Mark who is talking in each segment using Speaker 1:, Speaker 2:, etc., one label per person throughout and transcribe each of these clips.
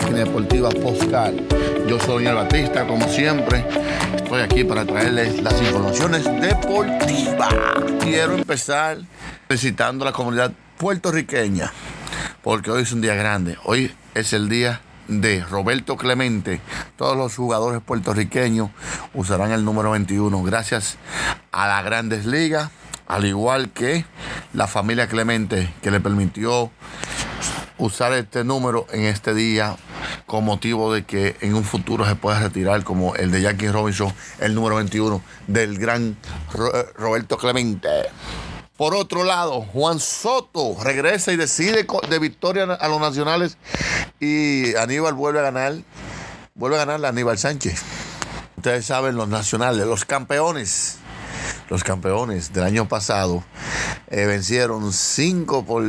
Speaker 1: máquina deportiva
Speaker 2: Postcal. Yo soy el Batista, como siempre. Estoy aquí para traerles las informaciones deportivas. Quiero empezar felicitando a la comunidad puertorriqueña, porque hoy es un día grande. Hoy es el día de Roberto Clemente. Todos los jugadores puertorriqueños usarán el número 21 gracias a las grandes ligas, al igual que la familia Clemente que le permitió usar este número en este día con motivo de que en un futuro se pueda retirar como el de Jackie Robinson, el número 21 del gran Ro- Roberto Clemente. Por otro lado, Juan Soto regresa y decide de victoria a los nacionales y Aníbal vuelve a ganar, vuelve a ganar a Aníbal Sánchez. Ustedes saben, los nacionales, los campeones, los campeones del año pasado eh, vencieron 5 por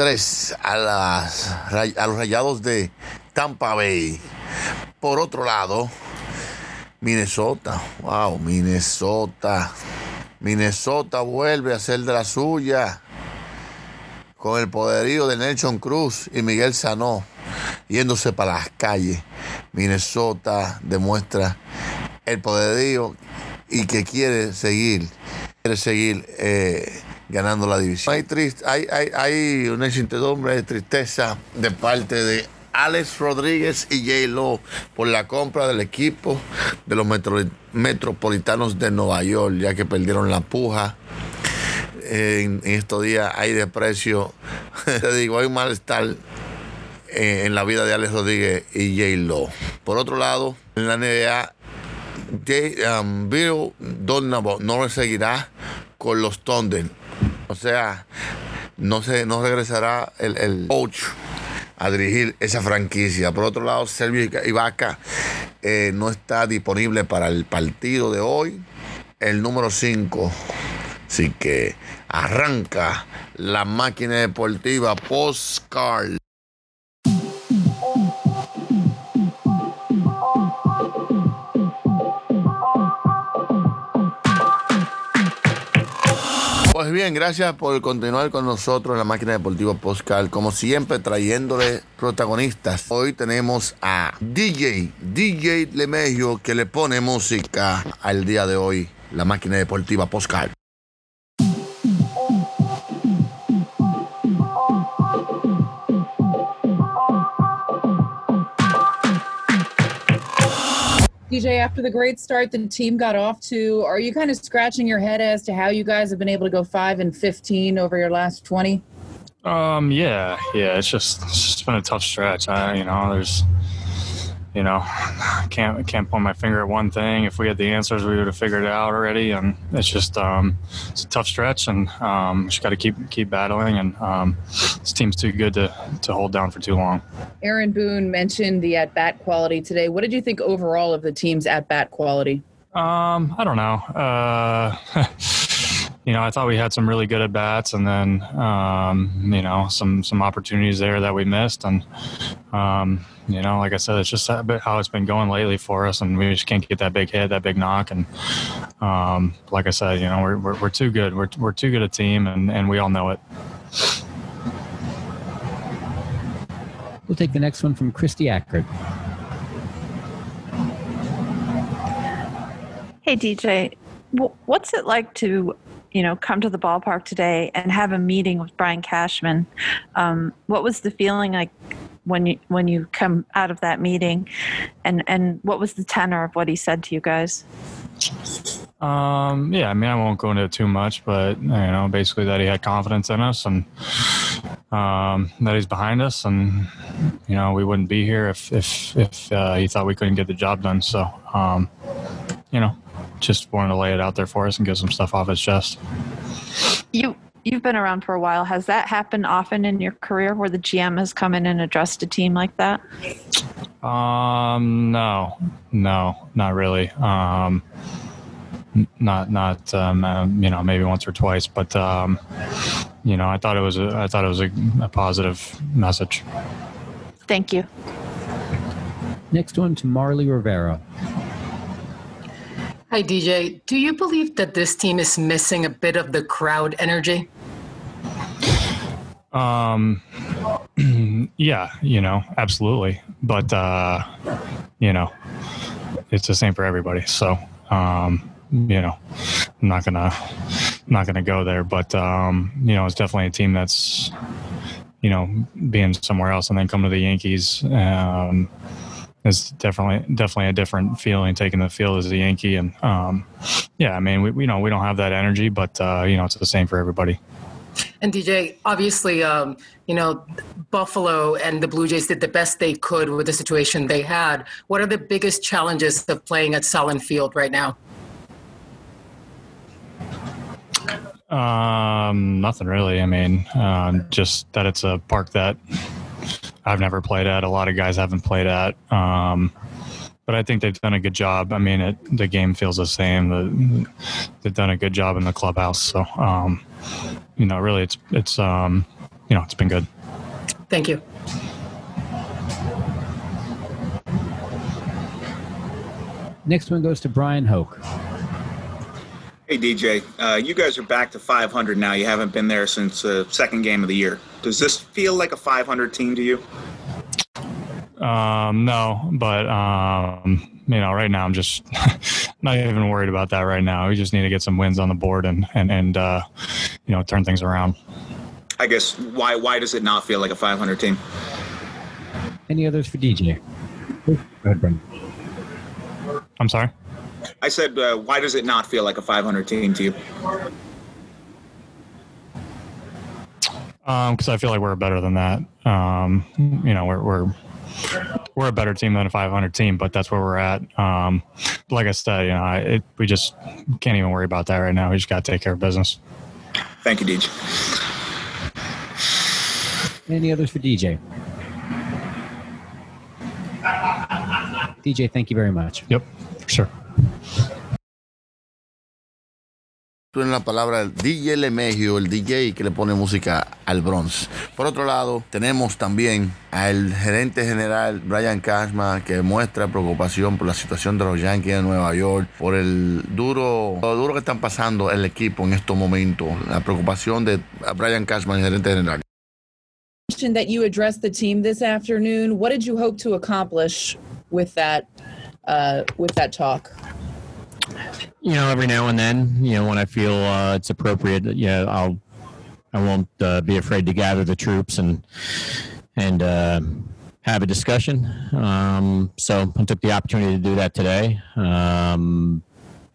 Speaker 2: 3 a, las, ray- a los rayados de Tampa Bay. Por otro lado, Minnesota, wow, Minnesota. Minnesota vuelve a ser de la suya con el poderío de Nelson Cruz y Miguel Sanó yéndose para las calles. Minnesota demuestra el poderío y que quiere seguir, quiere seguir eh, ganando la división. Hay, trist- hay, hay, hay una incertidumbre de tristeza de parte de Alex Rodríguez y J. Lo por la compra del equipo de los metro- metropolitanos de Nueva York, ya que perdieron la puja en, estos días hay desprecio, te digo, hay malestar eh, en la vida de Alex Rodríguez y J. Lo. Por otro lado, en la NBA, J- um, Bill Donovan no seguirá con los Thunder. O sea, no, se, no regresará el, el coach a dirigir esa franquicia. Por otro lado, Sergio Ibaka eh, no está disponible para el partido de hoy. El número 5 Así que arranca la máquina deportiva Postcard. Pues bien, gracias por continuar con nosotros en la máquina deportiva Postcard. Como siempre, trayéndole protagonistas. Hoy tenemos a DJ, DJ Lemegio, que le pone música al día de hoy, la máquina deportiva Postcard.
Speaker 3: DJ, after the great start the team got off to, are you kind of scratching your head as to how you guys have been able to go five and fifteen over your last twenty?
Speaker 4: Um, yeah, yeah. It's just it's just been a tough stretch. I, you know, there's, you know, can't can't point my finger at one thing. If we had the answers, we would have figured it out already. And it's just um, it's a tough stretch, and um, just got to keep keep battling. And um, this team's too good to to hold down for too long.
Speaker 3: Aaron Boone mentioned the at bat quality today. What did you think overall of the team's at bat quality?
Speaker 4: Um, I don't know. Uh, you know, I thought we had some really good at bats, and then um, you know some some opportunities there that we missed, and um, you know, like I said, it's just a bit how it's been going lately for us, and we just can't get that big hit, that big knock, and um, like I said, you know, we're, we're, we're too good. We're, we're too good a team, and, and we all know it.
Speaker 5: We'll take the next one from Kristie Ackert.
Speaker 6: Hey DJ, what's it like to you know, come to the ballpark today and have a meeting with Brian Cashman. Um, what was the feeling like when you when you come out of that meeting, and and what was the tenor of what he said to you guys?
Speaker 4: Um, yeah, I mean, I won't go into it too much, but you know, basically that he had confidence in us and um, that he's behind us, and you know, we wouldn't be here if if if uh, he thought we couldn't get the job done. So, um, you know, just wanted to lay it out there for us and get some stuff off his chest.
Speaker 6: You you've been around for a while. Has that happened often in your career where the GM has come in and addressed a team like that?
Speaker 4: Um, no, no, not really. Um, not not um, uh, you know maybe once or twice, but um, you know I thought it was a, I thought it was a, a positive message.
Speaker 6: Thank you.
Speaker 5: Next one to Marly Rivera.
Speaker 7: Hi, DJ. Do you believe that this team is missing a bit of the crowd energy?
Speaker 4: Um, yeah, you know, absolutely. But, uh, you know, it's the same for everybody. So, um, you know, I'm not gonna, not gonna go there, but, um, you know, it's definitely a team that's, you know, being somewhere else and then come to the Yankees, um, is definitely definitely a different feeling taking the field as a Yankee and um, yeah I mean we, we you know we don't have that energy but uh, you know it's the same for everybody.
Speaker 7: And DJ, obviously, um, you know, Buffalo and the Blue Jays did the best they could with the situation they had. What are the biggest challenges of playing at Sahlen Field right now?
Speaker 4: Um, nothing really. I mean, uh, just that it's a park that I've never played at. A lot of guys haven't played at. Um, but I think they've done a good job. I mean, it, the game feels the same. The, they've done a good job in the clubhouse. So, um, you know, really, it's it's um, you know, it's been good.
Speaker 7: Thank you.
Speaker 5: Next one goes to Bryan Hoch.
Speaker 8: Hey DJ, uh, you guys are back to 500 now. You haven't been there since the uh, second game of the year. Does this feel like a 500 team to you?
Speaker 4: Um, no, but um, you know, right now I'm just not even worried about that right now. We just need to get some wins on the board and and and uh, you know turn things around.
Speaker 8: I guess why why does it not feel like a 500 team?
Speaker 5: Any others for DJ? Go ahead, Brendan.
Speaker 4: I'm sorry.
Speaker 8: I said, uh, why does it not feel like a 500 team to you?
Speaker 4: Because um, I feel like we're better than that. Um, you know, we're we're we're a better team than a 500 team, but that's where we're at. Um, like I said, you know, I, it, we just can't even worry about that right now. We just got to take care of business.
Speaker 8: Thank you, DJ.
Speaker 5: Any others for DJ? DJ, thank you very much.
Speaker 4: Yep, sure.
Speaker 2: En la palabra el DJ Lemegio, el DJ que le pone música al Bronx. Por otro lado, tenemos también al gerente general Brian Cashman que muestra preocupación por la situación de los Yankees de Nueva York, por el duro, lo duro que están pasando el equipo en estos momentos, la preocupación de Brian Cashman, el gerente general.
Speaker 3: That you addressed the team this afternoon. What did you hope to accomplish with that uh, with that talk?
Speaker 9: you know, every now and then, you know, when I feel uh, it's appropriate, yeah, I'll, I won't uh, be afraid to gather the troops and and uh, have a discussion. Um, so I took the opportunity to do that today. Um,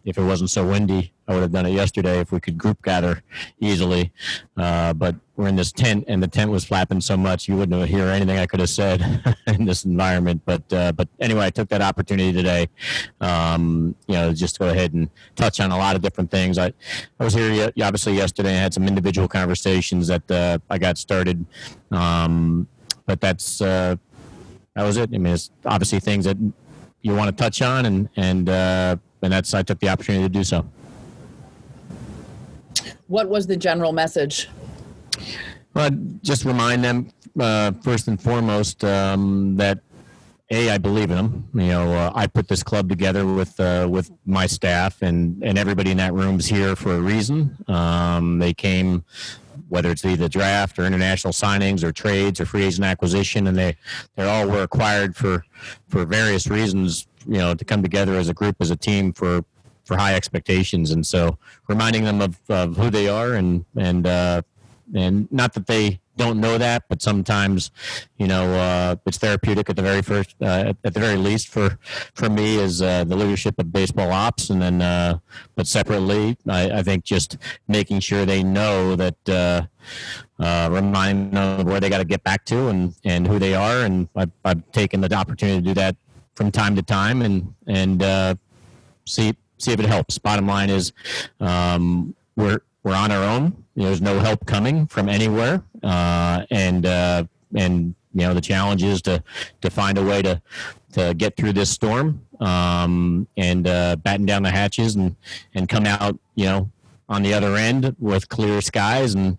Speaker 9: if it wasn't so windy, I would have done it yesterday if we could group gather easily. Uh, but we're in this tent, and the tent was flapping so much you wouldn't hear anything I could have said in this environment. But uh, but anyway, I took that opportunity today, um, you know, just to go ahead and touch on a lot of different things. I I was here obviously yesterday. I had some individual conversations that uh, I got started, um, but that's uh, that was it. I mean, it's obviously things that you want to touch on, and and uh, and that's I took the opportunity to do so.
Speaker 3: What was the general message?
Speaker 9: Well, just remind them uh, first and foremost um, that a I believe in them. You know, uh, I put this club together with uh, with my staff, and and everybody in that room is here for a reason. Um, they came whether it's either draft or international signings or trades or free agent acquisition, and they they all were acquired for for various reasons. You know, to come together as a group as a team for for high expectations, and so reminding them of, of who they are and and uh, and not that they don't know that, but sometimes, you know, uh, it's therapeutic at the very first, uh, at, the very least for for me is uh, the leadership of baseball ops, and then, uh, but separately, I, I think just making sure they know that, uh, uh, remind them of where they got to get back to and and who they are, and I've, I've taken the opportunity to do that from time to time, and and uh, see see if it helps. Bottom line is, um, we're we're on our own. There's no help coming from anywhere, uh, and uh, and you know the challenge is to to find a way to to get through this storm um, and uh, batten down the hatches and and come out you know on the other end with clear skies and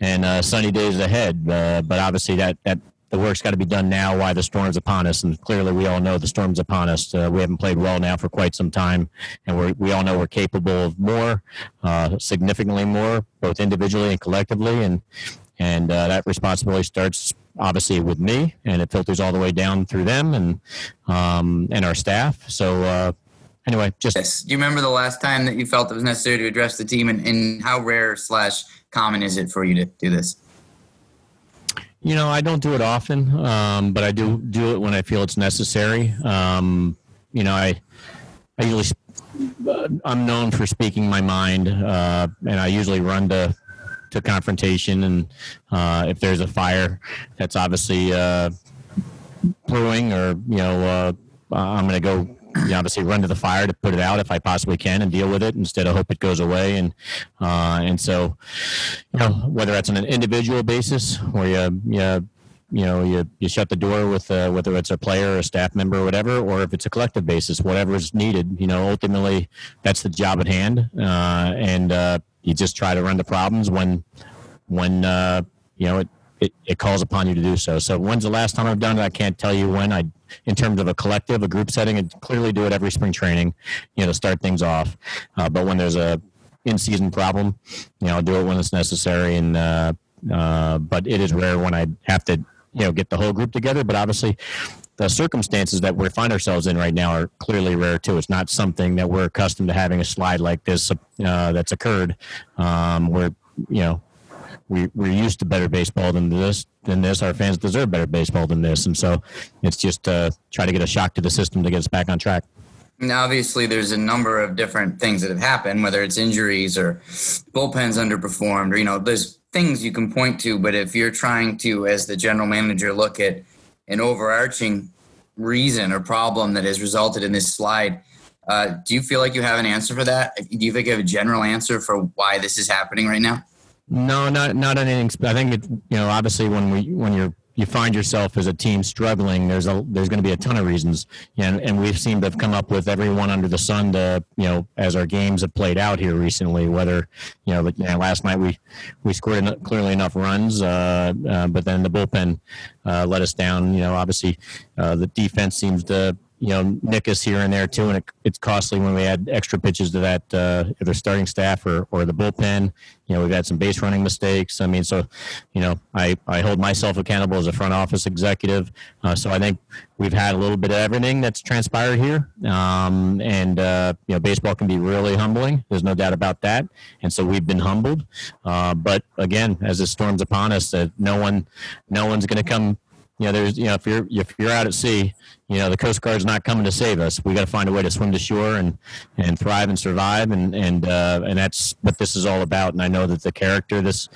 Speaker 9: and uh, sunny days ahead. Uh, but obviously that that the work's got to be done now while the storm's upon us. And clearly, we all know the storm's upon us. Uh, we haven't played well now for quite some time, and we we all know we're capable of more, uh, significantly more, both individually and collectively. And and uh, that responsibility starts obviously with me, and it filters all the way down through them and um, and our staff. So. Uh, anyway, just
Speaker 10: Yes. Do you remember the last time that you felt it was necessary to address the team, and, and how rare slash common is it for you to do this?
Speaker 9: You know, I don't do it often, um, but I do do it when I feel it's necessary. Um, you know, I I usually uh, I'm known for speaking my mind, uh, and I usually run to to confrontation. And uh, if there's a fire that's obviously uh, brewing, or you know, uh, I'm going to go. You know, obviously, run to the fire to put it out if I possibly can and deal with it instead of hope it goes away. And uh, and so, you know, whether that's on an individual basis or you you you know you, you shut the door with uh, whether it's a player or a staff member or whatever or if it's a collective basis whatever is needed you know ultimately that's the job at hand uh, and uh, you just try to run the problems when when uh, you know it, it, it calls upon you to do so so when's the last time i've done it i can't tell you when i in terms of a collective a group setting and clearly do it every spring training you know to start things off uh, but when there's a in-season problem you know i'll do it when it's necessary and uh, uh, but it is rare when I have to, you know, get the whole group together. But obviously, the circumstances that we find ourselves in right now are clearly rare too. It's not something that we're accustomed to having a slide like this uh, that's occurred. Um, we're, you know, we we're used to better baseball than this. Than this, our fans deserve better baseball than this, and so it's just uh, try to get a shock to the system to get us back on track.
Speaker 10: Now, obviously, there's a number of different things that have happened, whether it's injuries or bullpens underperformed, or you know, there's things you can point to. But if you're trying to, as the general manager, look at an overarching reason or problem that has resulted in this slide, uh, do you feel like you have an answer for that? Do you think you have a general answer for why this is happening right now?
Speaker 9: No, not not anything. I think it. You know, obviously, when we when you're you find yourself as a team struggling, there's a there's going to be a ton of reasons, and and we've seemed to have come up with everyone under the sun to you know as our games have played out here recently. Whether you know, like, you know last night we we scored eno- clearly enough runs, uh, uh, but then the bullpen uh, let us down. You know, obviously uh, the defense seems to you know nick us here and there too, and it, it's costly when we add extra pitches to that uh, either starting staff or or the bullpen. You know, we've had some base running mistakes. I mean, so you know, I I hold myself accountable as a front office executive. Uh, so I think we've had a little bit of everything that's transpired here, um, and uh, you know, baseball can be really humbling. There's no doubt about that, and so we've been humbled. Uh, but again, as the storms upon us, uh, no one, no one's going to come you know, there's, you know, if you're if you're out at sea, you know, the Coast Guard's not coming to save us. We got to find a way to swim to shore and and thrive and survive, and and uh, and that's what this is all about. And I know that the character, this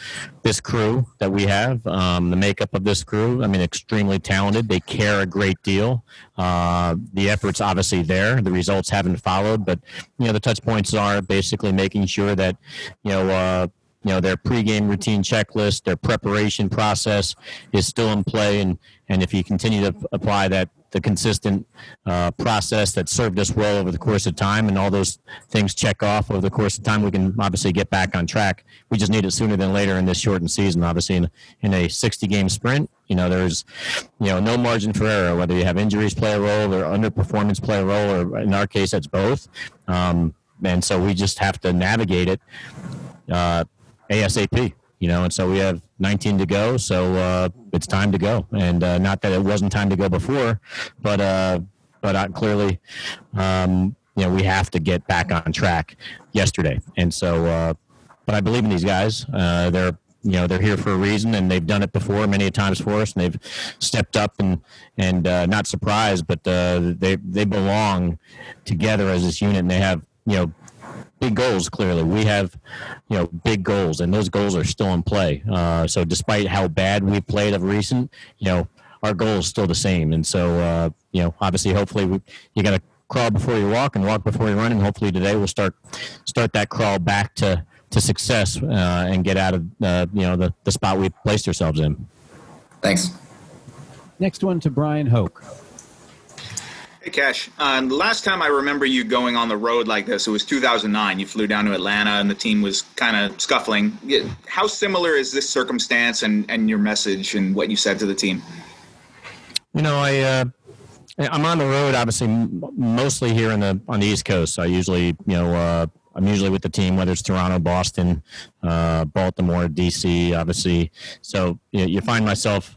Speaker 9: this crew that we have, um, the makeup of this crew, I mean, extremely talented. They care a great deal. Uh, the effort's obviously there. The results haven't followed, but you know, the touch points are basically making sure that you know. Uh, you know their pregame routine checklist, their preparation process is still in play, and and if you continue to apply that the consistent uh, process that served us well over the course of time, and all those things check off over the course of time, we can obviously get back on track. We just need it sooner than later in this shortened season. Obviously, in in a 60 game sprint, you know there's you know no margin for error. Whether you have injuries play a role or underperformance play a role, or in our case, that's both. Um, and so we just have to navigate it. Uh, ASAP. You know, and so we have 19 to go, so uh, it's time to go. And uh, not that it wasn't time to go before, but uh, but clearly, um, you know we have to get back on track yesterday. And so, uh, but I believe in these guys. Uh, they're you know they're here for a reason and they've done it before many times for us and they've stepped up and and uh, not surprised but uh, they they belong together as this unit and they have you know big goals clearly we have you know big goals and those goals are still in play uh, so despite how bad we played of recent you know our goal is still the same and so uh, you know obviously hopefully we, you got to crawl before you walk and walk before you run and hopefully today we'll start start that crawl back to to success uh, and get out of uh, you know the, the spot we placed ourselves in.
Speaker 10: Thanks.
Speaker 5: Next one to Bryan Hoch.
Speaker 8: Hey, Cash. Uh, the last time I remember you going on the road like this, it was 2009. You flew down to Atlanta and the team was kind of scuffling. How similar is this circumstance and, and your message and what you said to the team?
Speaker 9: You know, I. Uh, I'm on the road, obviously, mostly here in the on the East Coast. So I usually, you know, uh, I'm usually with the team, whether it's Toronto, Boston, uh, Baltimore, DC, obviously. So you, know, you find myself,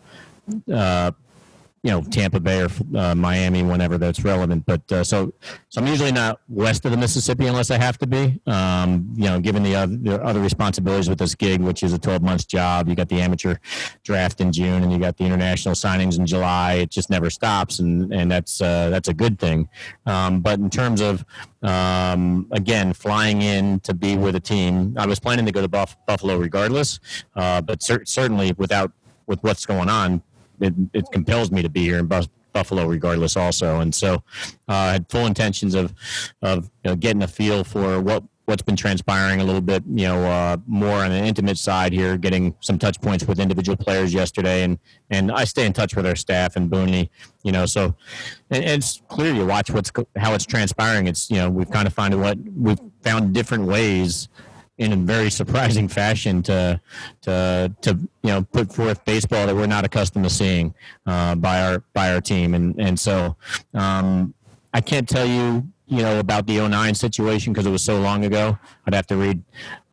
Speaker 9: uh, you know, Tampa Bay or uh, Miami whenever that's relevant. But uh, so, so I'm usually not west of the Mississippi unless I have to be. Um, you know, given the other, the other responsibilities with this gig, which is a 12 months job, you got the amateur draft in June, and you got the international signings in July. It just never stops, and and that's uh, that's a good thing. Um, but in terms of um, again, flying in to be with a team, I was planning to go to Buff- Buffalo regardless, uh, but cer- certainly without with what's going on, it, it compels me to be here in Buff- Buffalo regardless also. And so uh, I had full intentions of, of you know, getting a feel for what what's been transpiring a little bit, you know, uh, more on an intimate side here, getting some touch points with individual players yesterday, and and I stay in touch with our staff and Booney, you know, so and, and it's clear you watch what's how it's transpiring. It's you know we've kind of found what we've found different ways in a very surprising fashion to to to you know put forth baseball that we're not accustomed to seeing uh, by our by our team and and so um, I can't tell you you know about the 09 situation because it was so long ago. I'd have to read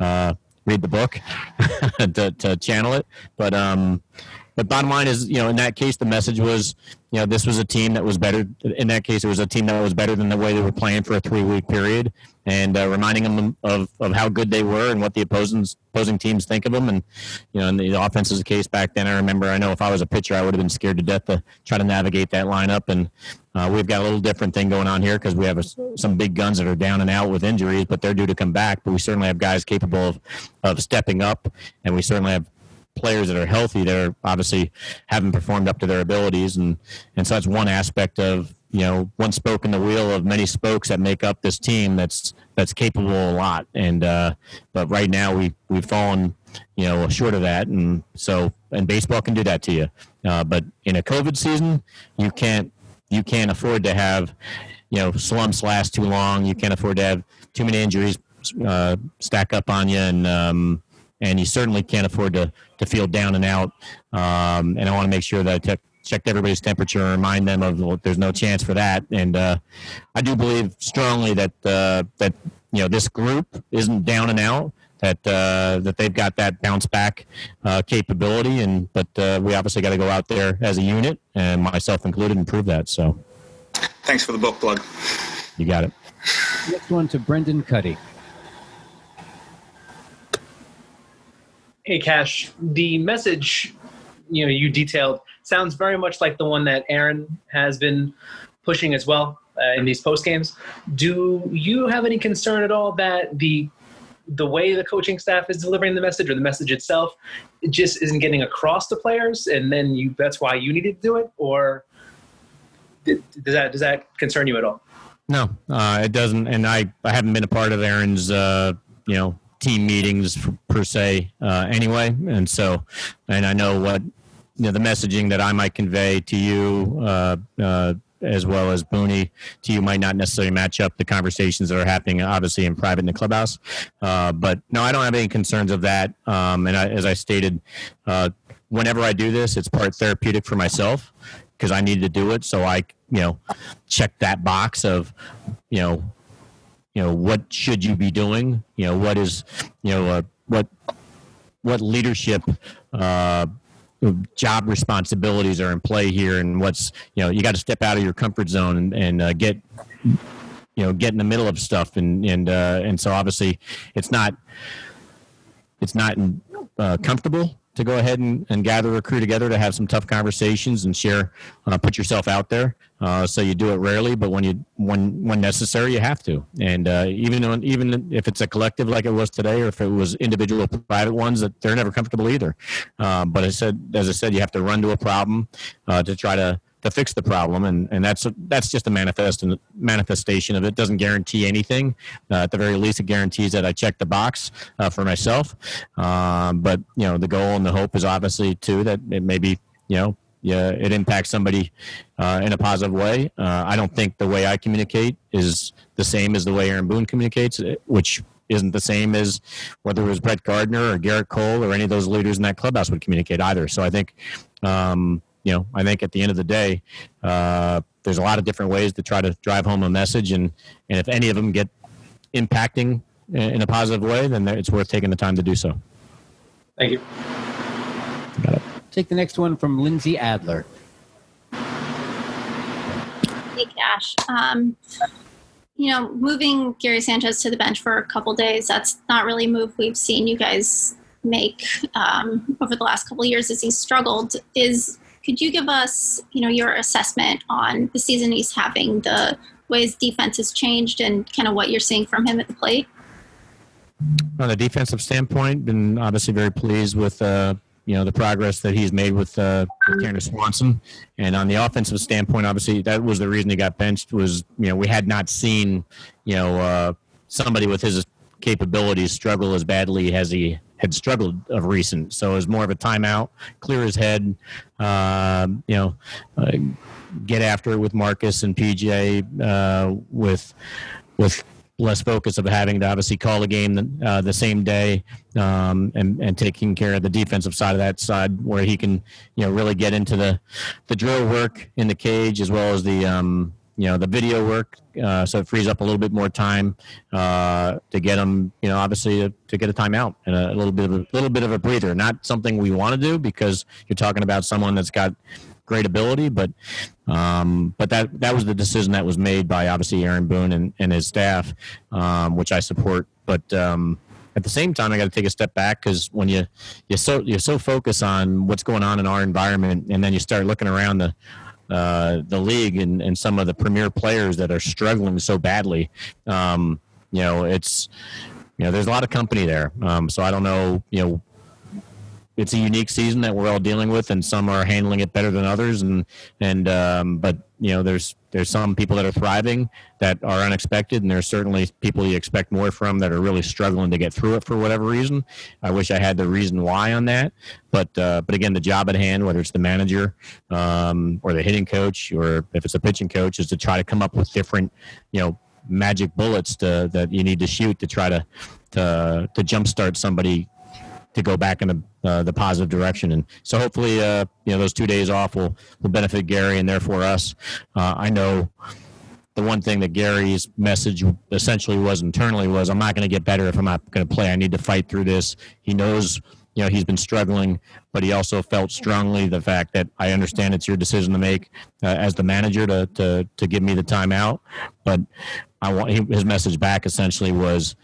Speaker 9: uh, read the book to, to channel it, but um, but bottom line is, you know, in that case, the message was, you know, this was a team that was better. In that case, it was a team that was better than the way they were playing for a three week period, and uh, reminding them of, of how good they were and what the opposing opposing teams think of them. And you know, in the offense's case back then, I remember, I know if I was a pitcher, I would have been scared to death to try to navigate that lineup. And uh, we've got a little different thing going on here because we have a, some big guns that are down and out with injuries, but they're due to come back. But we certainly have guys capable of, of stepping up, and we certainly have players that are healthy that are obviously haven't performed up to their abilities. And and so that's one aspect of you know one spoke in the wheel of many spokes that make up this team that's that's capable a lot. And uh but right now we we've fallen you know short of that. And so and baseball can do that to you. Uh, but in a covid season you can't you can't afford to have you know slumps last too long. You can't afford to have too many injuries uh, stack up on you. And um and you certainly can't afford to to feel down and out. Um, and I want to make sure that I te- checked everybody's temperature and remind them of well, there's no chance for that. And uh, I do believe strongly that uh, that you know this group isn't down and out. That uh, that they've got that bounce back uh, capability, and but uh, we obviously got to go out there as a unit, and myself included, and prove that. So,
Speaker 8: thanks for the book plug.
Speaker 9: You got it.
Speaker 5: Next one to Brendan Kuty.
Speaker 11: Hey, Cash, the message you know you detailed sounds very much like the one that Aaron has been pushing as well uh, in these post games. Do you have any concern at all that the the way the coaching staff is delivering the message or the message itself it just isn't getting across to players, and then you that's why you needed to do it, or does that does that concern you at all?
Speaker 9: No, uh, it doesn't, and I I haven't been a part of Aaron's uh, you know team meetings per se uh, anyway. And so and i know what you know the messaging that i might convey to you uh, uh, as well as Booney to you might not necessarily match up the conversations that are happening obviously in private in the clubhouse. Uh, but no i don't have any concerns of that. Um, and I, as i stated uh, whenever i do this it's part therapeutic for myself because i need to do it. So i you know check that box of you know you know what should you be doing? You know what is you know uh, what what leadership uh, job responsibilities are in play here and what's you know you got to step out of your comfort zone and, and uh, get you know get in the middle of stuff and and uh, and so obviously it's not it's not uh, comfortable to go ahead and, and gather a crew together to have some tough conversations and share, uh, put yourself out there. Uh, so you do it rarely, but when you when when necessary, you have to. And uh, even on, even if it's a collective like it was today, or if it was individual private ones, that they're never comfortable either. Uh, but I said, as I said, you have to run to a problem uh, to try to to fix the problem, and, and that's that's just a manifest manifestation of it. Doesn't guarantee anything. Uh, at the very least, it guarantees that I check the box uh, for myself. Um, but you know, the goal and the hope is obviously too that it maybe you know yeah, it impacts somebody uh, in a positive way. Uh, I don't think the way I communicate is the same as the way Aaron Boone communicates, which isn't the same as whether it was Brett Gardner or Gerrit Cole or any of those leaders in that clubhouse would communicate either. So I think um, you know, I think at the end of the day, uh, there's a lot of different ways to try to drive home a message, and and if any of them get impacting in a positive way, then it's worth taking the time to do so.
Speaker 11: Thank you.
Speaker 5: Got it. Take the next one from Lindsey Adler.
Speaker 12: Hey, Cash. Um, you know, moving Gary Sanchez to the bench for a couple days, that's not really a move we've seen you guys make um, over the last couple years as he's struggled. Is could you give us, you know, your assessment on the season he's having, the ways defense has changed, and kind of what you're seeing from him at the plate?
Speaker 9: On the defensive standpoint, been obviously very pleased with uh, you know the progress that he's made with uh, Swanson, and on the offensive standpoint, obviously that was the reason he got benched. Was you know we had not seen you know uh, somebody with his capabilities struggle as badly as he had struggled of recent. So it was more of a timeout, clear his head, uh, you know, uh, get after it with Marcus and PJ uh, with with less focus of having to obviously call a game uh, the same day um, and, and taking care of the defensive side of that side where he can you know really get into the the drill work in the cage as well as the um, you know the video work uh, so it frees up a little bit more time uh, to get them you know obviously to, to, get a timeout and a, little bit of a little bit of a breather. Not something we want to do because you're talking about someone that's got great ability but um, but that that was the decision that was made by obviously Aaron Boone and, and his staff um, which I support. But um, at the same time, I got to take a step back because when you you so you're so focused on what's going on in our environment, and then you start looking around the uh, the league and, and some of the premier players that are struggling so badly. Um, you know, it's you know, there's a lot of company there. Um, so I don't know, you know, it's a unique season that we're all dealing with, and some are handling it better than others. And and um, but you know, there's there's some people that are thriving that are unexpected, and there's certainly people you expect more from that are really struggling to get through it for whatever reason. I wish I had the reason why on that, but uh, but again, the job at hand, whether it's the manager um, or the hitting coach, or if it's a pitching coach, is to try to come up with different, you know, magic bullets to, that you need to shoot to try to to to jumpstart somebody to go back in the, uh, the positive direction. And so hopefully, uh, you know, those two days off will, will benefit Gary and therefore us. Uh, I know the one thing that Gary's message essentially was internally was, I'm not going to get better if I'm not going to play. I need to fight through this. He knows, you know, he's been struggling, but he also felt strongly the fact that I understand it's your decision to make uh, as the manager to, to, to give me the timeout. But I want his message back essentially was,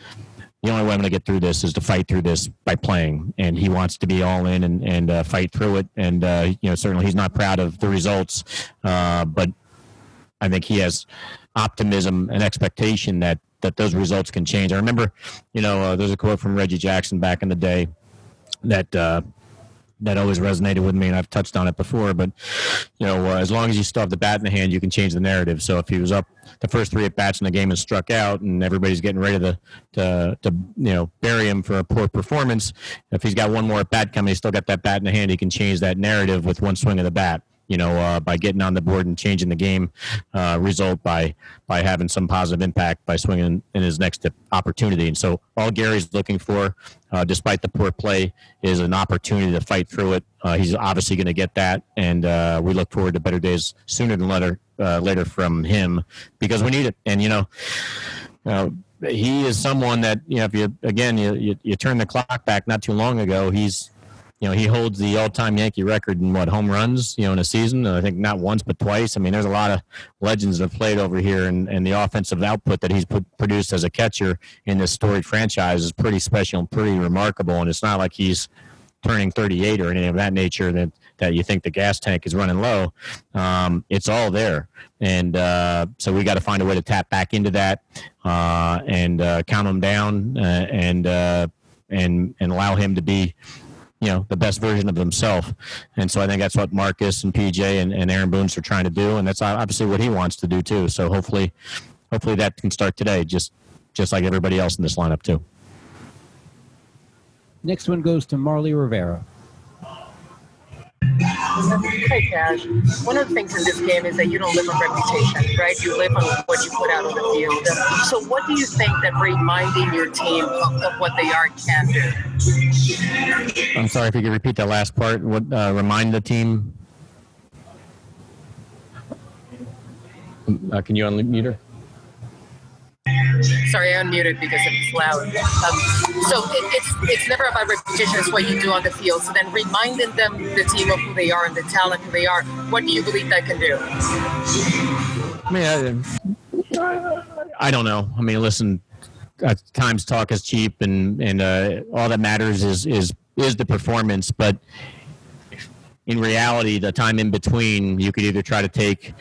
Speaker 9: the only way I'm going to get through this is to fight through this by playing. And he wants to be all in and, and uh, fight through it. And, uh, you know, certainly he's not proud of the results, uh, but I think he has optimism and expectation that, that those results can change. I remember, you know, uh, there's a quote from Reggie Jackson back in the day that, uh, that always resonated with me, and I've touched on it before. But you know, uh, as long as you still have the bat in the hand, you can change the narrative. So if he was up the first three at bats in the game and struck out, and everybody's getting ready to to to you know bury him for a poor performance, if he's got one more at bat coming, he's still got that bat in the hand. He can change that narrative with one swing of the bat you know, uh, by getting on the board and changing the game uh, result by by having some positive impact by swinging in his next opportunity. And so, all Gary's looking for, uh, despite the poor play, is an opportunity to fight through it. Uh, he's obviously going to get that, and uh, we look forward to better days sooner than later. Uh, later from him because we need it. And you know, he is someone that you know if you again you, you, you turn the clock back not too long ago he's you know, he holds the all-time Yankee record in what home runs, you know, in a season. I think not once but twice. I mean, there's a lot of legends that have played over here, and, and the offensive output that he's put, produced as a catcher in this storied franchise is pretty special and pretty remarkable. And it's not like he's turning 38 or anything of that nature that that you think the gas tank is running low. Um, it's all there, and uh, so we got to find a way to tap back into that uh, and uh, count him down uh, and uh, and and allow him to be you know the best version of himself. And so i think that's what marcus and pj and, and aaron boone's are trying to do and that's obviously what he wants to do too. So hopefully hopefully that can start today just just like everybody else in this lineup too.
Speaker 5: Next one goes to Marly Rivera.
Speaker 7: Hey, Cash. One of the things in this game is that you don't live on reputation, right? You live on what you put out on the field. So, what do you think that reminding your team of, what they are can do?
Speaker 9: i'm sorry if you could repeat that last part what uh, remind the team uh, can you unmute her
Speaker 7: Sorry, I unmuted because it's loud. Um, so it, it's it's never about repetition; it's what you do on the field. So then, reminding them, the team, of who they are and the talent who they are. What do you believe that can do?
Speaker 9: I mean, I, I don't know. I mean, listen, at times talk is cheap, and and uh, all that matters is is is the performance. But in reality, the time in between, you could either try to take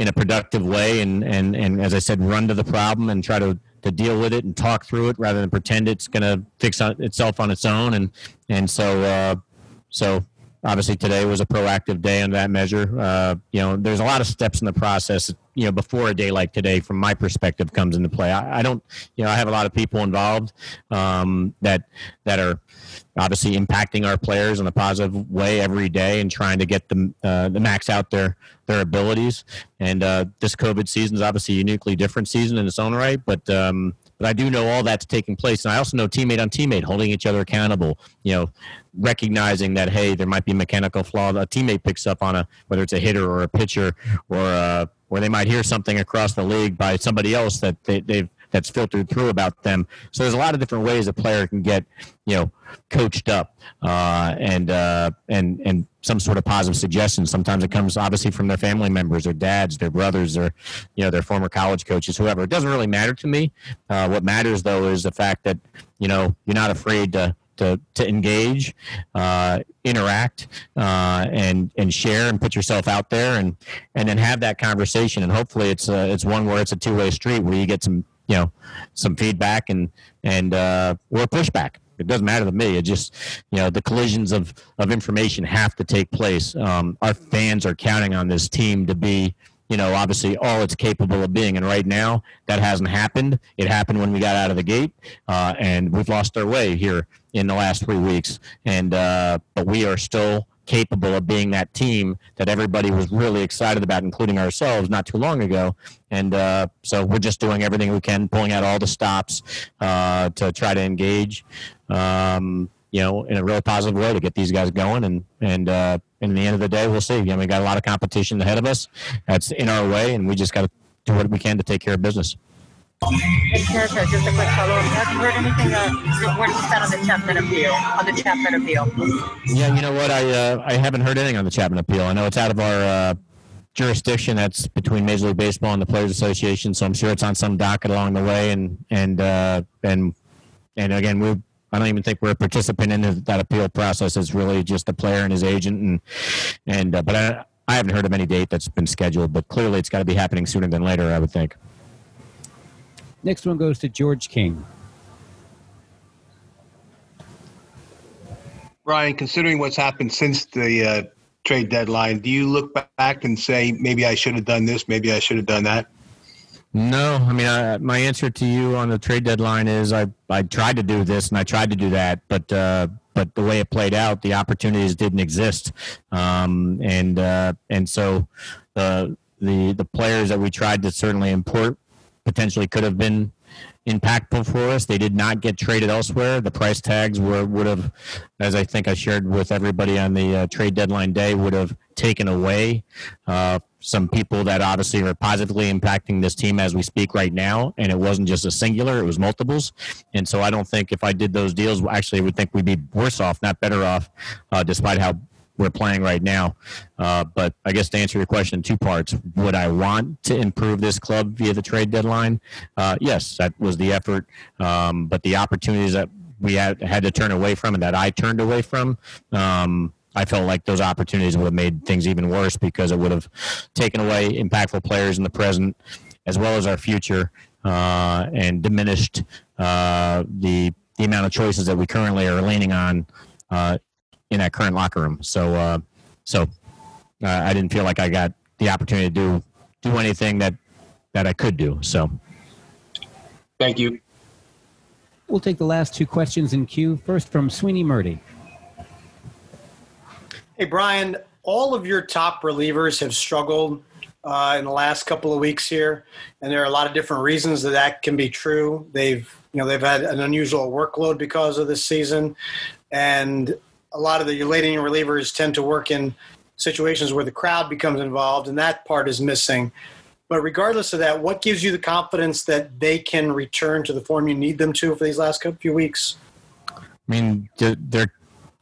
Speaker 9: in a productive way and and and as I said, run to the problem and try to to deal with it and talk through it rather than pretend it's going to fix itself on its own. And and so uh, so obviously today was a proactive day on that measure. Uh, you know, there's a lot of steps in the process. You know, before a day like today, from my perspective, comes into play. I, I don't, you know, I have a lot of people involved um, that that are obviously impacting our players in a positive way every day and trying to get them uh, the max out their their abilities. And uh, this COVID season is obviously a uniquely different season in its own right, but um, but I do know all that's taking place, and I also know teammate on teammate holding each other accountable. You know, recognizing that hey, there might be a mechanical flaw. that A teammate picks up on a whether it's a hitter or a pitcher or uh, or they might hear something across the league by somebody else that they, they've that's filtered through about them. So there's a lot of different ways a player can get, you know, coached up uh, and uh, and and some sort of positive suggestion. Sometimes it comes obviously from their family members, their dads, their brothers, or you know their former college coaches, whoever. It doesn't really matter to me. Uh, what matters though is the fact that you know you're not afraid to to, to engage, uh, interact, uh, and and share and put yourself out there, and and then have that conversation. And hopefully, it's uh, it's one where it's a two way street where you get some you know some feedback and and uh, or pushback. It doesn't matter to me. It just you know the collisions of of information have to take place. Um, our fans are counting on this team to be you know, obviously all it's capable of being. And right now, that hasn't happened. It happened when we got out of the gate, uh, and we've lost our way here in the last three weeks. And uh, but we are still capable of being that team that everybody was really excited about, including ourselves, not too long ago. And uh, so we're just doing everything we can, pulling out all the stops uh, to try to engage. Um, you know, in a real positive way to get these guys going, and and uh, in the end of the day, we'll see. I mean, we got a lot of competition ahead of us. That's in our way, and we just got to do what we can to take care of business.
Speaker 7: Karisha, just a quick follow-up. Have you heard anything? Uh, you stand on the Chapman appeal? On the Chapman appeal?
Speaker 9: Yeah, you know what? I uh, I haven't heard anything on the Chapman appeal. I know it's out of our uh, jurisdiction. That's between Major League Baseball and the Players Association. So I'm sure it's on some docket along the way. And and uh, and and again, we I don't even think we're a participant in that appeal process. It's really just the player and his agent. And and uh, but I I haven't heard of any date that's been scheduled. But clearly, it's got to be happening sooner than later. I would think.
Speaker 5: Next one goes to George King.
Speaker 13: Brian, considering what's happened since the uh, trade deadline, do you look back and say maybe I should have done this, maybe I should have done that?
Speaker 9: No, I mean, I, my answer to you on the trade deadline is I I tried to do this and I tried to do that, but uh, but the way it played out, the opportunities didn't exist, um, and uh, and so the the the players that we tried to certainly import potentially could have been impactful for us. They did not get traded elsewhere. The price tags were would have, as I think I shared with everybody on the uh, trade deadline day, would have taken away uh, some people that obviously are positively impacting this team as we speak right now. And it wasn't just a singular; it was multiples. And so I don't think if I did those deals, actually, I would think we'd be worse off, not better off, uh, despite how we're playing right now. Uh, but I guess to answer your question in two parts, would I want to improve this club via the trade deadline? Uh, yes, that was the effort. Um, but the opportunities that we had, had to turn away from and that I turned away from, um, I felt like those opportunities would have made things even worse because it would have taken away impactful players in the present as well as our future uh, and diminished uh, the the amount of choices that we currently are leaning on uh, in that current locker room. So, uh, so uh, I didn't feel like I got the opportunity to do do anything that that I could do. So,
Speaker 13: thank you.
Speaker 5: We'll take the last two questions in queue. First from Sweeny Murti.
Speaker 14: Hey, Brian, all of your top relievers have struggled uh, in the last couple of weeks here, and there are a lot of different reasons that that can be true. They've, you know, they've had an unusual workload because of this season, and a lot of the late relievers tend to work in situations where the crowd becomes involved, and that part is missing. But regardless of that, what gives you the confidence that they can return to the form you need them to for these last few weeks?
Speaker 9: I mean, their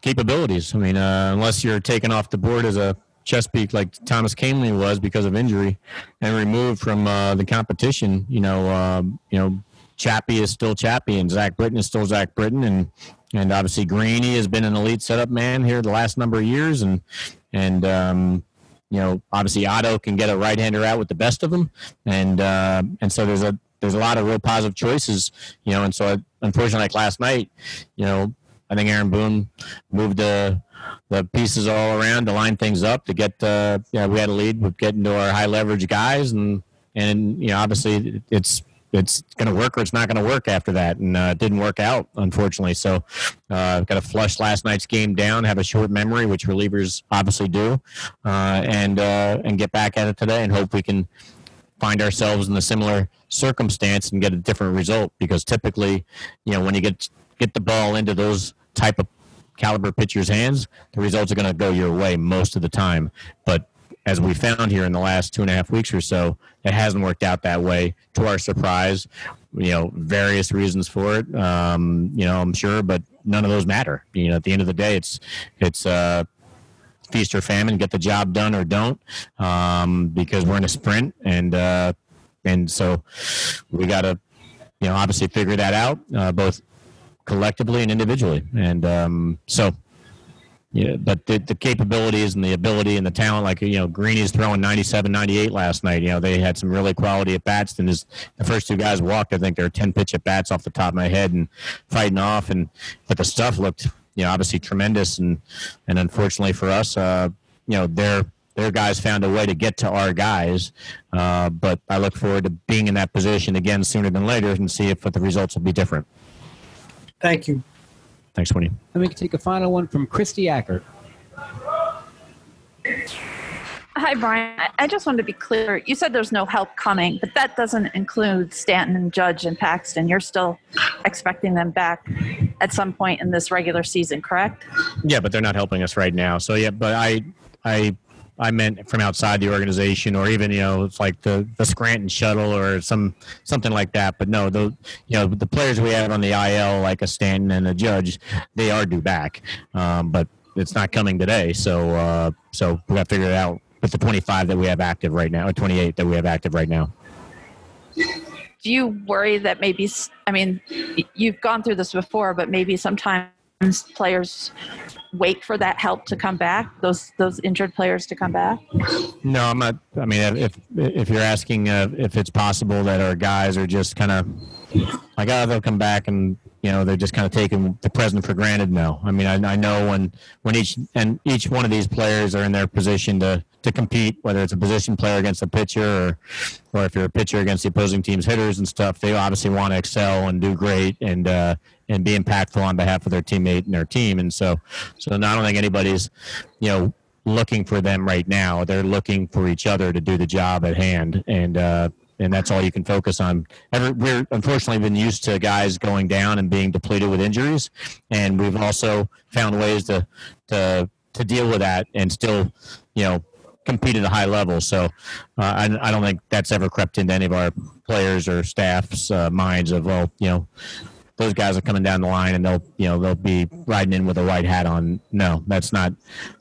Speaker 9: capabilities. I mean, uh, unless you're taken off the board as a Chesapeake like Thomas Kahnle was because of injury and removed from uh, the competition, you know, um, you know, Chappie is still Chappie and Zach Britton is still Zach Britton and and obviously Greeny has been an elite setup man here the last number of years. And and um, you know obviously Otto can get a right hander out with the best of them. And uh, and so there's a there's a lot of real positive choices you know. And so unfortunately like last night you know I think Aaron Boone moved the the pieces all around to line things up to get. Uh, yeah, we had a lead with getting to our high leverage guys, and and you know obviously it's it's going to work or it's not going to work after that, and uh, it didn't work out unfortunately. So uh, got to flush last night's game down, have a short memory, which relievers obviously do, uh, and uh, and get back at it today, and hope we can find ourselves in a similar circumstance and get a different result because typically, you know, when you get get the ball into those type of caliber pitcher's hands, the results are going to go your way most of the time. But as we found here in the last two and a half weeks or so, it hasn't worked out that way. To our surprise, you know, various reasons for it. Um, you know, I'm sure, but none of those matter. You know, at the end of the day, it's it's uh, feast or famine, get the job done or don't, um, because we're in a sprint, and uh, and so we got to, you know, obviously figure that out, uh, both collectively and individually. And um, so, yeah, but the, the capabilities and the ability and the talent, like, you know, Greeny's throwing 97, 98 last night. You know, they had some really quality at bats. And his, the first two guys walked, I think they're 10 pitch at bats off the top of my head and fighting off. And, but the stuff looked, you know, obviously tremendous. And, and unfortunately for us, uh, you know, their, their guys found a way to get to our guys. Uh, but I look forward to being in that position again sooner than later and see if the results will be different.
Speaker 14: Thank you.
Speaker 9: Thanks, Winnie.
Speaker 5: And we can take a final one from Kristie Ackert.
Speaker 6: Hi, Brian. I just wanted to be clear. You said there's no help coming, but that doesn't include Stanton and Judge and Paxton. You're still expecting them back at some point in this regular season, correct?
Speaker 9: Yeah, but they're not helping us right now. So yeah, but I I I meant from outside the organization, or even you know, it's like the the Scranton shuttle or some something like that. But no, the you know the players we have on the IL, like a Stanton and a Judge, they are due back, um, but it's not coming today. So uh, so we got to figure it out with the 25 that we have active right now, or 28 that we have active right now.
Speaker 6: Do you worry that maybe? I mean, you've gone through this before, but maybe sometimes players wait for that help to come back those those injured players to come back?
Speaker 9: No i'm not i mean if if you're asking uh, if it's possible that our guys are just kind of like oh they'll come back and you know they're just kind of taking the present for granted now i mean I, I know when when each and each one of these players are in their position to to compete whether it's a position player against a pitcher or or if you're a pitcher against the opposing team's hitters and stuff they obviously want to excel and do great and uh and be impactful on behalf of their teammate and their team. And so, so I don't think anybody's, you know, looking for them right now. They're looking for each other to do the job at hand. And, uh, and that's all you can focus on. Every, we're unfortunately been used to guys going down and being depleted with injuries, and we've also found ways to to to deal with that and still, you know, compete at a high level. So uh, I, I don't think that's ever crept into any of our players or staff's uh, minds of well, you know, those guys are coming down the line and they'll you know they'll be riding in with a white hat on. No, that's not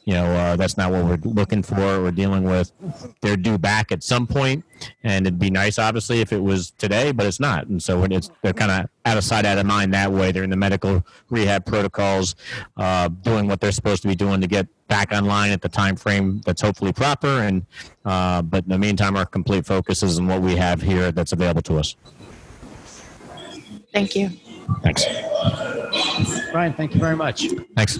Speaker 9: you know uh, that's not what we're looking for. We're dealing with. They're due back at some point, and it'd be nice, obviously, if it was today, but it's not. And so it's they're kind of out of sight, out of mind that way. They're in the medical rehab protocols, uh, doing what they're supposed to be doing to get back online at the time frame that's hopefully proper. And uh, but in the meantime, our complete focus is on what we have here that's available to us.
Speaker 6: Thank you.
Speaker 9: Thanks.
Speaker 5: Brian, thank you very much.
Speaker 9: Thanks.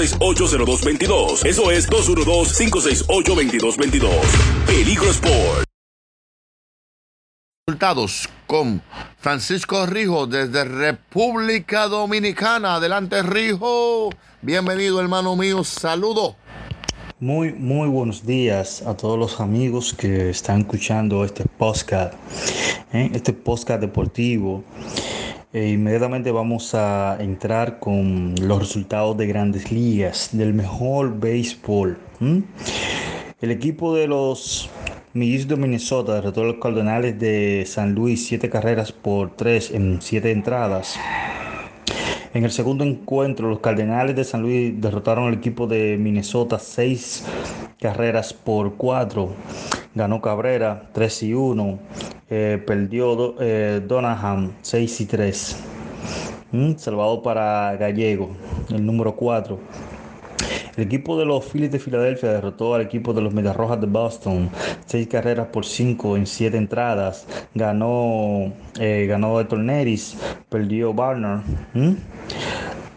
Speaker 15: 568-0222. Eso es 212-568-2222. Peligro Sport.
Speaker 2: Resultados con Francisco Rijo desde República Dominicana. Adelante, Rijo. Bienvenido, hermano mío. Saludo.
Speaker 16: Muy, muy buenos días a todos los amigos que están escuchando este podcast, ¿eh? este podcast deportivo. E inmediatamente vamos a entrar con los resultados de grandes ligas, del mejor béisbol. El equipo de los Millers de Minnesota derrotó a los Cardenales de San Luis siete carreras por tres en siete entradas. En el segundo encuentro, los Cardenales de San Luis derrotaron al equipo de Minnesota seis carreras por cuatro. Ganó Cabrera 3 y 1. Eh, perdió eh, Donahan 6 y 3. Mm, salvado para Gallego, el número 4. El equipo de los Phillies de Filadelfia derrotó al equipo de los Medias Rojas de Boston, seis carreras por cinco en siete entradas. Ganó, eh, ganó perdió Barner.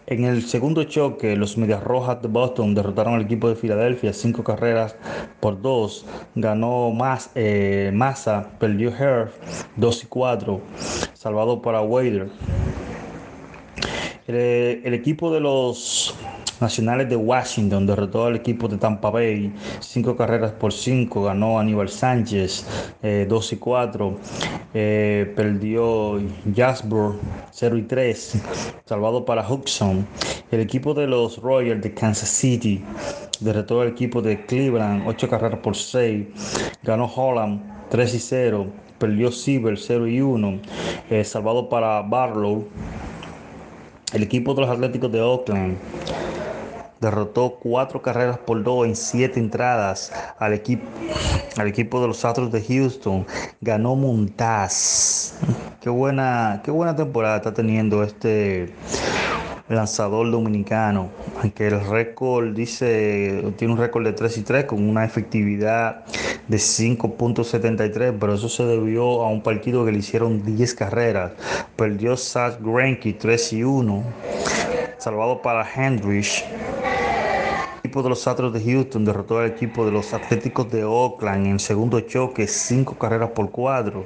Speaker 16: En el segundo choque, los Medias Rojas de Boston derrotaron al equipo de Filadelfia cinco carreras por dos. Ganó eh, Massa, perdió Herb 2 y 4, salvado para Wader. El, el equipo de los Nacionales de Washington derrotó al equipo de Tampa Bay, cinco carreras por cinco. Ganó Aníbal Sánchez, eh, 2 y 4. Eh, perdió Jasper, 0 y 3. Salvado para Hudson. El equipo de los Royals de Kansas City derrotó al equipo de Cleveland, 8 carreras por 6. Ganó Holland, 3 y 0. Perdió Siever, 0 y 1. Eh, salvado para Barlow. El equipo de los Atléticos de Oakland derrotó cuatro carreras por dos en siete entradas al equipo, al equipo de los Astros de Houston. Ganó Montaz. Qué buena, qué buena temporada está teniendo este lanzador dominicano. Aunque el récord dice, tiene un récord de 3 y 3 con una efectividad de 5.73, pero eso se debió a un partido que le hicieron 10 carreras. Perdió Zach Greinke 3 y 1, salvado para Hendrich. El equipo de los Astros de Houston derrotó al equipo de los Atléticos de Oakland en segundo choque, 5 carreras por 4.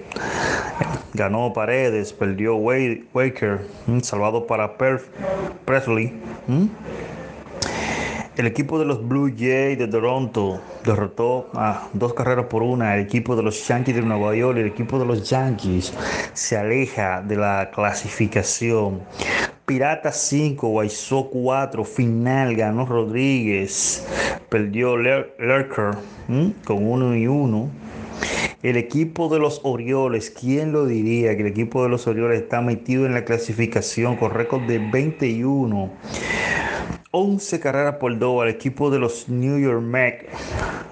Speaker 16: Ganó Paredes, perdió Waker, mm, salvado para Perf- Presley. mm. El equipo de los Blue Jays de Toronto derrotó a dos carreras por una el equipo de los Yankees de Nueva York. El equipo de los Yankees se aleja de la clasificación. Piratas 5, Guaysó 4, final ganó Rodríguez, perdió Ler- Lerker con 1 y 1. El equipo de los Orioles, ¿quién lo diría que el equipo de los Orioles está metido en la clasificación con récord de 21? 11 carreras por 2 al equipo de los New York Mets.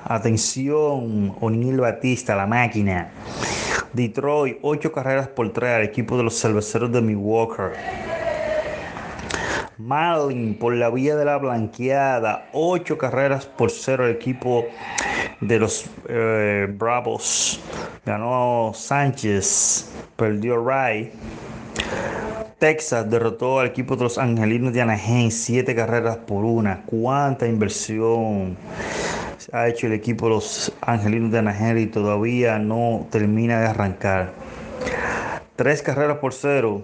Speaker 16: Atención, O'Neill Batista, la máquina. Detroit, 8 carreras por 3 al equipo de los cerveceros de Milwaukee. Marlin por la vía de la blanqueada, 8 carreras por 0 al equipo de los eh, Bravos. Ganó Sánchez, perdió Ray. Texas derrotó al equipo de los Angelinos de Anaheim, 7 carreras por una. ¿Cuánta inversión ha hecho el equipo de los Angelinos de Anaheim y todavía no termina de arrancar? 3 carreras por 0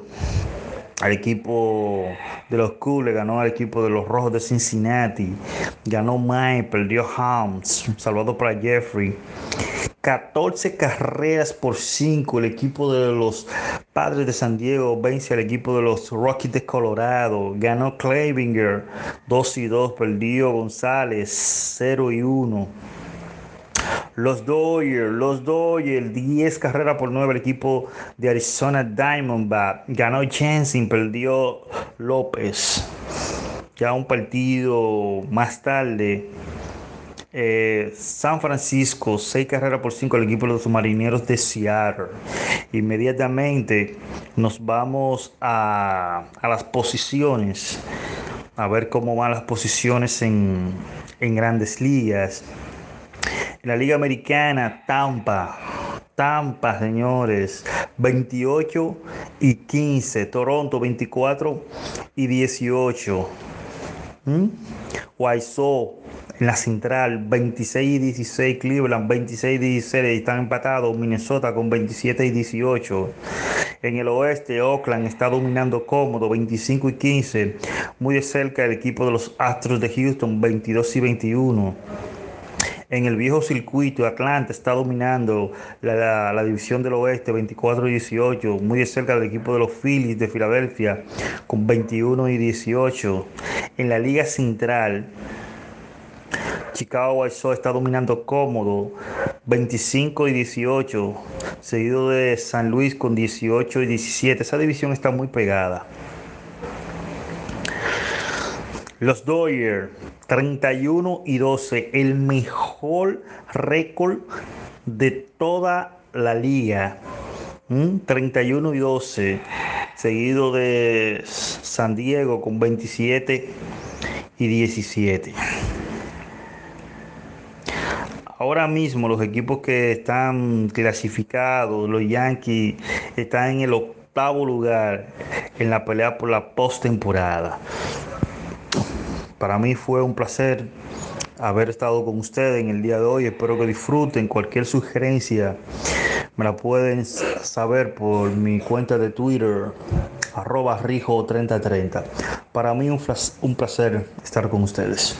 Speaker 16: al equipo de los Cubs, ganó al equipo de los Rojos de Cincinnati, ganó Mike, perdió Hams, salvado para Jeffrey. 14 carreras por 5 el equipo de los Padres de San Diego vence al equipo de los Rockies de Colorado. Ganó Clavinger 2 y 2, perdió González 0 y 1. Los Dodgers, los Dodgers, 10 carreras por 9 el equipo de Arizona Diamondback. Ganó Jensen, perdió López. Ya un partido más tarde. Eh, San Francisco, 6 carreras por 5 el equipo de los marineros de Seattle. Inmediatamente nos vamos a, a las posiciones, a ver cómo van las posiciones en, en grandes ligas. En la Liga Americana, Tampa. Tampa, señores. 28 y 15. Toronto, 24 y 18. ¿Mm? en la central, 26 y 16. Cleveland, 26 y 16. Están empatados. Minnesota con 27 y 18. En el oeste, Oakland está dominando cómodo, 25 y 15. Muy de cerca el equipo de los Astros de Houston, 22 y 21 en el viejo circuito. Atlanta está dominando la, división del oeste 24 y 18, muy de cerca del equipo de los Phillies de Filadelfia con 21 y 18. En la liga central, Chicago White está dominando cómodo 25 y 18, seguido de San Luis con 18 y 17. Esa división está muy pegada. Los Dodgers 31 y 12, el mejor récord de toda la liga. 31 ¿Mm? y 12, seguido de San Diego con 27 y 17. Ahora mismo los equipos que están clasificados, los Yankees, están en el octavo lugar en la pelea por la postemporada. Para mí fue un placer haber estado con ustedes en el día de hoy. Espero que disfruten. Cualquier sugerencia me la pueden saber por mi cuenta de Twitter, arroba rijo3030. Para mí un, placer estar con ustedes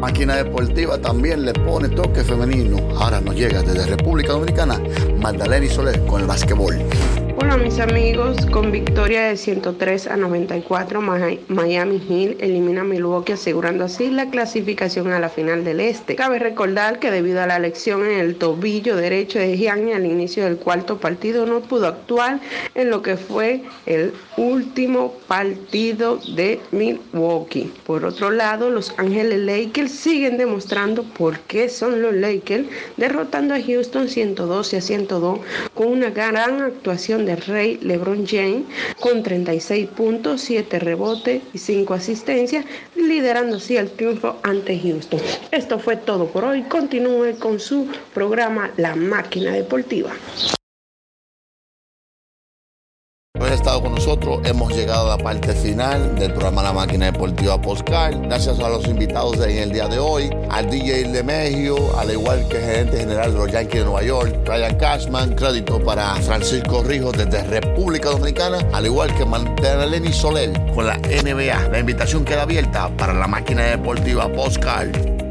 Speaker 2: Máquina Deportiva también le pone toque femenino. Ahora nos llega desde República Dominicana Magdalena y Soler con el básquetbol.
Speaker 17: Hola mis amigos, con victoria de 103 a 94, Miami Heat elimina a Milwaukee asegurando así la clasificación a la final del este. Cabe recordar que debido a la lesión en el tobillo derecho de Gianni al inicio del cuarto partido no pudo actuar en lo que fue el último partido de Milwaukee. Por otro lado, los Ángeles Lakers siguen demostrando por qué son los Lakers, derrotando a Houston 112 a 102 con una gran actuación de Rey LeBron James con 36 puntos, 7 rebotes y 5 asistencias, liderando así el triunfo ante Houston. Esto fue todo por hoy. Continúe con su programa La Máquina Deportiva.
Speaker 2: Haber estado con nosotros. Hemos llegado a la parte final del programa La Máquina Deportiva Postcard. Gracias a los invitados en el día de hoy, al DJ de México, al igual que el gerente general de los Yankees de Nueva York, Ryan Cashman. Crédito para Francisco Rijo desde República Dominicana, al igual que Lenny Soler con la NBA. La invitación queda abierta para la Máquina Deportiva Postcard.